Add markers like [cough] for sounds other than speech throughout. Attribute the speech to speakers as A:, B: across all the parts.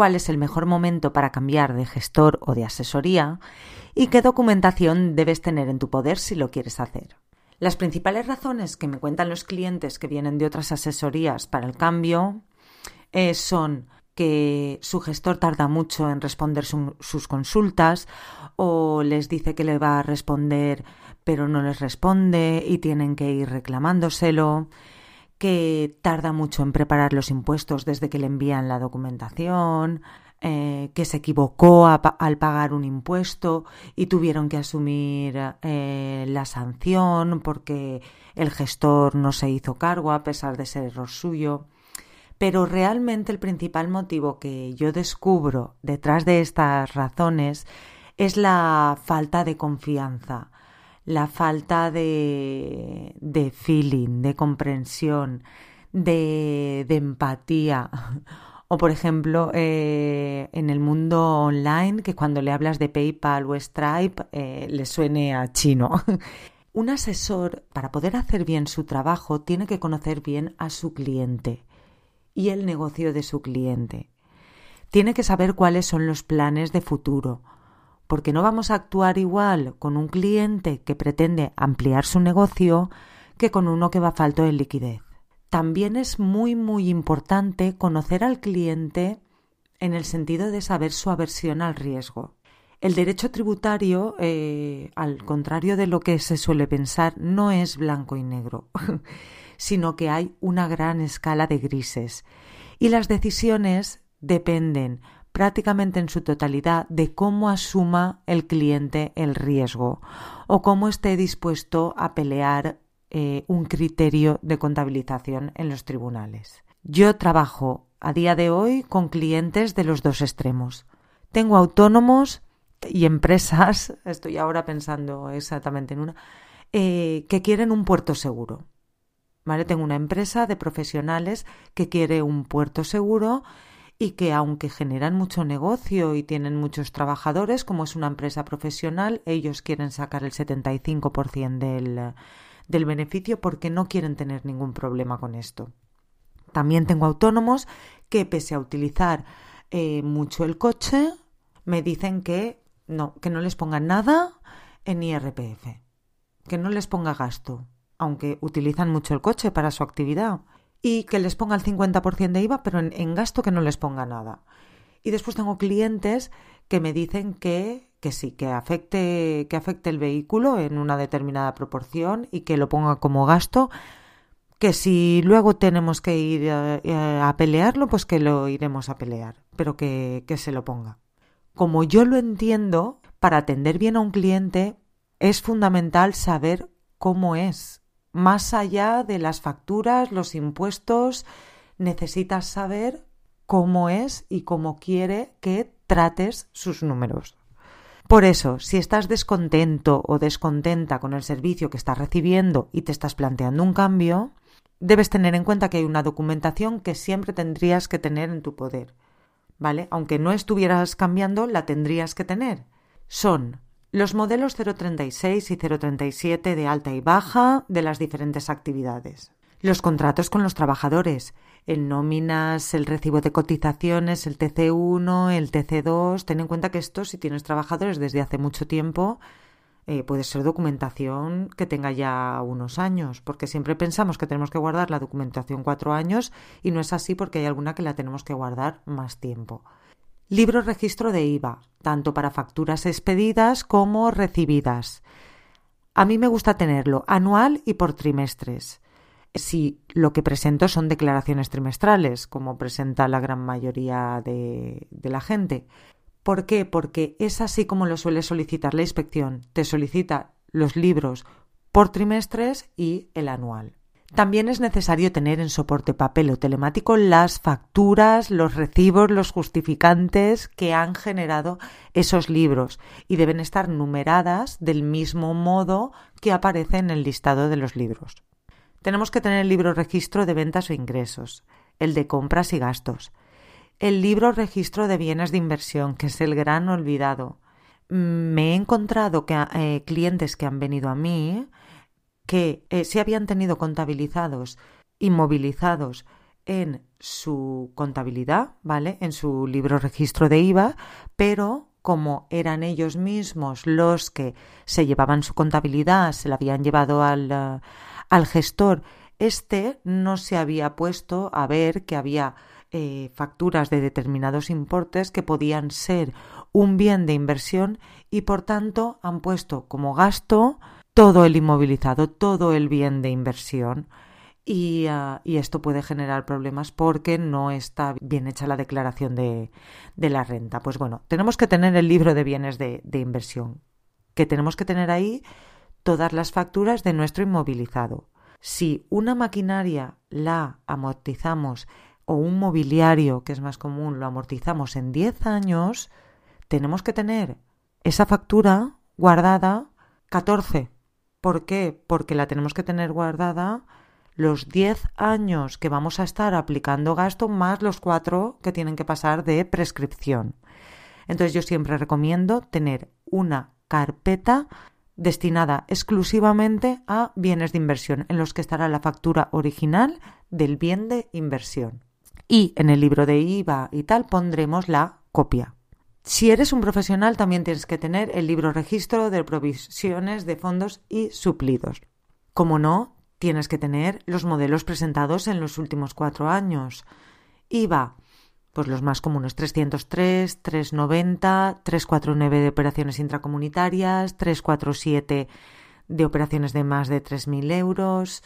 A: cuál es el mejor momento para cambiar de gestor o de asesoría y qué documentación debes tener en tu poder si lo quieres hacer. Las principales razones que me cuentan los clientes que vienen de otras asesorías para el cambio eh, son que su gestor tarda mucho en responder sus consultas o les dice que le va a responder pero no les responde y tienen que ir reclamándoselo que tarda mucho en preparar los impuestos desde que le envían la documentación, eh, que se equivocó al pagar un impuesto y tuvieron que asumir eh, la sanción porque el gestor no se hizo cargo a pesar de ser error suyo. Pero realmente el principal motivo que yo descubro detrás de estas razones es la falta de confianza la falta de, feeling, de comprensión, de, de empatía. O, por ejemplo, eh, en el mundo online, que cuando le hablas de PayPal o Stripe eh, le suene a chino. [laughs] Un asesor, para poder hacer bien su trabajo, tiene que conocer bien a su cliente y el negocio de su cliente. Tiene que saber cuáles son los planes de futuro, porque no vamos a actuar igual con un cliente que pretende ampliar su negocio que con uno que va falto de liquidez. También es muy muy importante conocer al cliente en el sentido de saber su aversión al riesgo. El derecho tributario, eh, al contrario de lo que se suele pensar, no es blanco y negro, [laughs] sino que hay una gran escala de grises y las decisiones dependen prácticamente en su totalidad de cómo asuma el cliente el riesgo o cómo esté dispuesto a pelear eh, un criterio de contabilización en los tribunales. Yo trabajo a día de hoy con clientes de los dos extremos. Tengo autónomos y empresas, [laughs] estoy ahora pensando exactamente en una, eh, que quieren un puerto seguro. ¿Vale? Tengo una empresa de profesionales que quiere un puerto seguro y que aunque generan mucho negocio y tienen muchos trabajadores, como es una empresa profesional, ellos quieren sacar el 75% del, del beneficio porque no quieren tener ningún problema con esto. También tengo autónomos que pese a utilizar eh, mucho el coche, me dicen que no, que no les pongan nada en IRPF, que no les ponga gasto, aunque utilizan mucho el coche para su actividad y que les ponga el 50% de IVA, pero en, gasto que no les ponga nada. Y después tengo clientes que me dicen que, que sí, que afecte, que afecte el vehículo en una determinada proporción y que lo ponga como gasto, que si luego tenemos que ir a, a pelearlo, pues que lo iremos a pelear, pero que, que se lo ponga. Como yo lo entiendo, para atender bien a un cliente es fundamental saber cómo es, más allá de las facturas, los impuestos, necesitas saber cómo es y cómo quiere que trates sus números. Por eso, si estás descontento o descontenta con el servicio que estás recibiendo y te estás planteando un cambio, debes tener en cuenta que hay una documentación que siempre tendrías que tener en tu poder. ¿Vale? Aunque no estuvieras cambiando, la tendrías que tener. Son los modelos 036 y 037 de alta y baja de las diferentes actividades. Los contratos con los trabajadores, el nóminas, el recibo de cotizaciones, el TC1, el TC2. Ten en cuenta que esto, si tienes trabajadores desde hace mucho tiempo, eh, puede ser documentación que tenga ya unos años, porque siempre pensamos que tenemos que guardar la documentación cuatro años y no es así porque hay alguna que la tenemos que guardar más tiempo. Libro registro de IVA, tanto para facturas expedidas como recibidas. A mí me gusta tenerlo anual y por trimestres. Si lo que presento son declaraciones trimestrales, como presenta la gran mayoría de, de la gente. ¿Por qué? Porque es así como lo suele solicitar la inspección. Te solicita los libros por trimestres y el anual. También es necesario tener en soporte papel o telemático las facturas, los recibos, los justificantes que han generado esos libros y deben estar numeradas del mismo modo que aparece en el listado de los libros. Tenemos que tener el libro registro de ventas o ingresos, el de compras y gastos, el libro registro de bienes de inversión, que es el gran olvidado. Me he encontrado que, eh, clientes que han venido a mí que eh, se habían tenido contabilizados y movilizados en su contabilidad, ¿vale? En su libro registro de IVA, pero como eran ellos mismos los que se llevaban su contabilidad, se la habían llevado al, eh, al gestor, este no se había puesto a ver que había eh, facturas de determinados importes que podían ser un bien de inversión y por tanto han puesto como gasto todo el inmovilizado, todo el bien de inversión. Y, ah, esto puede generar problemas porque no está bien hecha la declaración de, la renta. Pues bueno, tenemos que tener el libro de bienes de, de inversión, que tenemos que tener ahí todas las facturas de nuestro inmovilizado. Si una maquinaria la amortizamos o un mobiliario, que es más común, lo amortizamos en 10 años, tenemos que tener esa factura guardada 14 ¿Por qué? Porque la tenemos que tener guardada los 10 años que vamos a estar aplicando gasto más los 4 que tienen que pasar de prescripción. Entonces yo siempre recomiendo tener una carpeta destinada exclusivamente a bienes de inversión, en los que estará la factura original del bien de inversión. Y en el libro de IVA y tal pondremos la copia. Si eres un profesional, también tienes que tener el libro registro de provisiones de fondos y suplidos. Como no, tienes que tener los modelos presentados en los últimos cuatro años. IVA, pues los más comunes 303, 390, 349 de operaciones intracomunitarias, 347 de operaciones de más de 3.000 euros.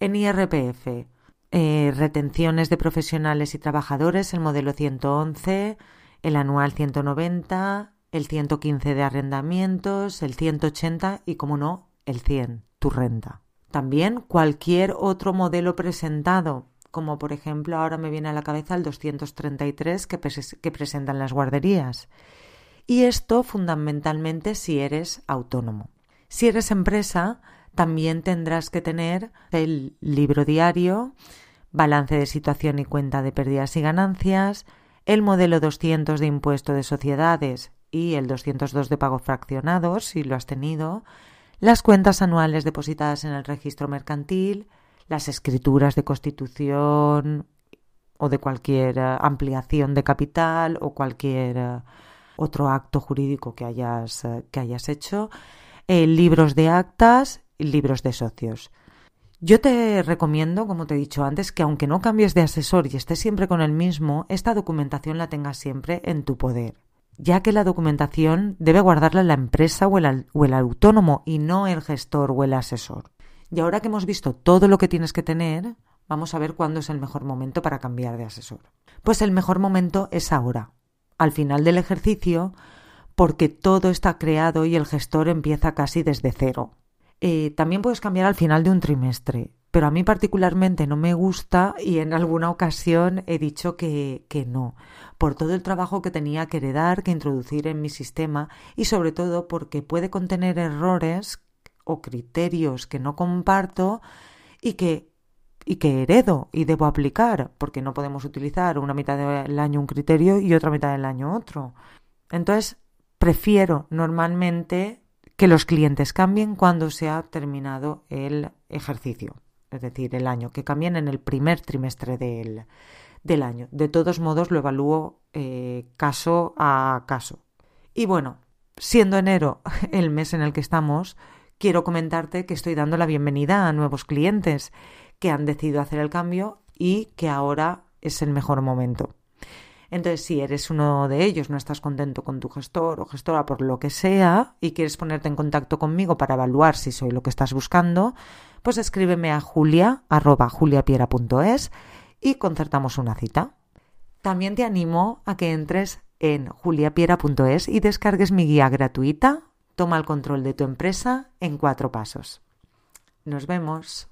A: En IRPF, eh, retenciones de profesionales y trabajadores, el modelo 111, el anual 190, el 115 de arrendamientos, el 180 y, como no, el 100, tu renta. También cualquier otro modelo presentado, como por ejemplo ahora me viene a la cabeza el 233 que, que presentan las guarderías. Y esto fundamentalmente si eres autónomo. Si eres empresa, también tendrás que tener el libro diario, balance de situación y cuenta de pérdidas y ganancias, el modelo 200 de impuesto de sociedades y el 202 de pagos fraccionados, si lo has tenido, las cuentas anuales depositadas en el registro mercantil, las escrituras de constitución o de cualquier eh, ampliación de capital o cualquier eh, otro acto jurídico que hayas, eh, que hayas hecho, libros de actas y libros de socios. Yo te recomiendo, como te he dicho antes, que aunque no cambies de asesor y estés siempre con el mismo, esta documentación la tengas siempre en tu poder, ya que la documentación debe guardarla la empresa o el, o el autónomo y no el gestor o el asesor. Y ahora que hemos visto todo lo que tienes que tener, vamos a ver cuándo es el mejor momento para cambiar de asesor. Pues el mejor momento es ahora, al final del ejercicio, porque todo está creado y el gestor empieza casi desde cero. Eh, también puedes cambiar al final de un trimestre, pero a mí particularmente no me gusta y en alguna ocasión he dicho que, que no, por todo el trabajo que tenía que heredar, que introducir en mi sistema y sobre todo porque puede contener errores o criterios que no comparto y que y que heredo y debo aplicar, porque no podemos utilizar una mitad del año un criterio y otra mitad del año otro. Entonces, prefiero normalmente que los clientes cambien cuando se ha terminado el ejercicio, es decir, el año, que cambien en el primer trimestre del, del año. De todos modos, lo evalúo eh, caso a caso. Y bueno, siendo enero [laughs] el mes en el que estamos, quiero comentarte que estoy dando la bienvenida a nuevos clientes que han decidido hacer el cambio y que ahora es el mejor momento. Entonces, si eres uno de ellos, no estás contento con tu gestor o gestora por lo que sea y quieres ponerte en contacto conmigo para evaluar si soy lo que estás buscando, pues escríbeme a julia y concertamos una cita. También te animo a que entres en juliapiera.es y descargues mi guía gratuita Toma el control de tu empresa en cuatro pasos. Nos vemos.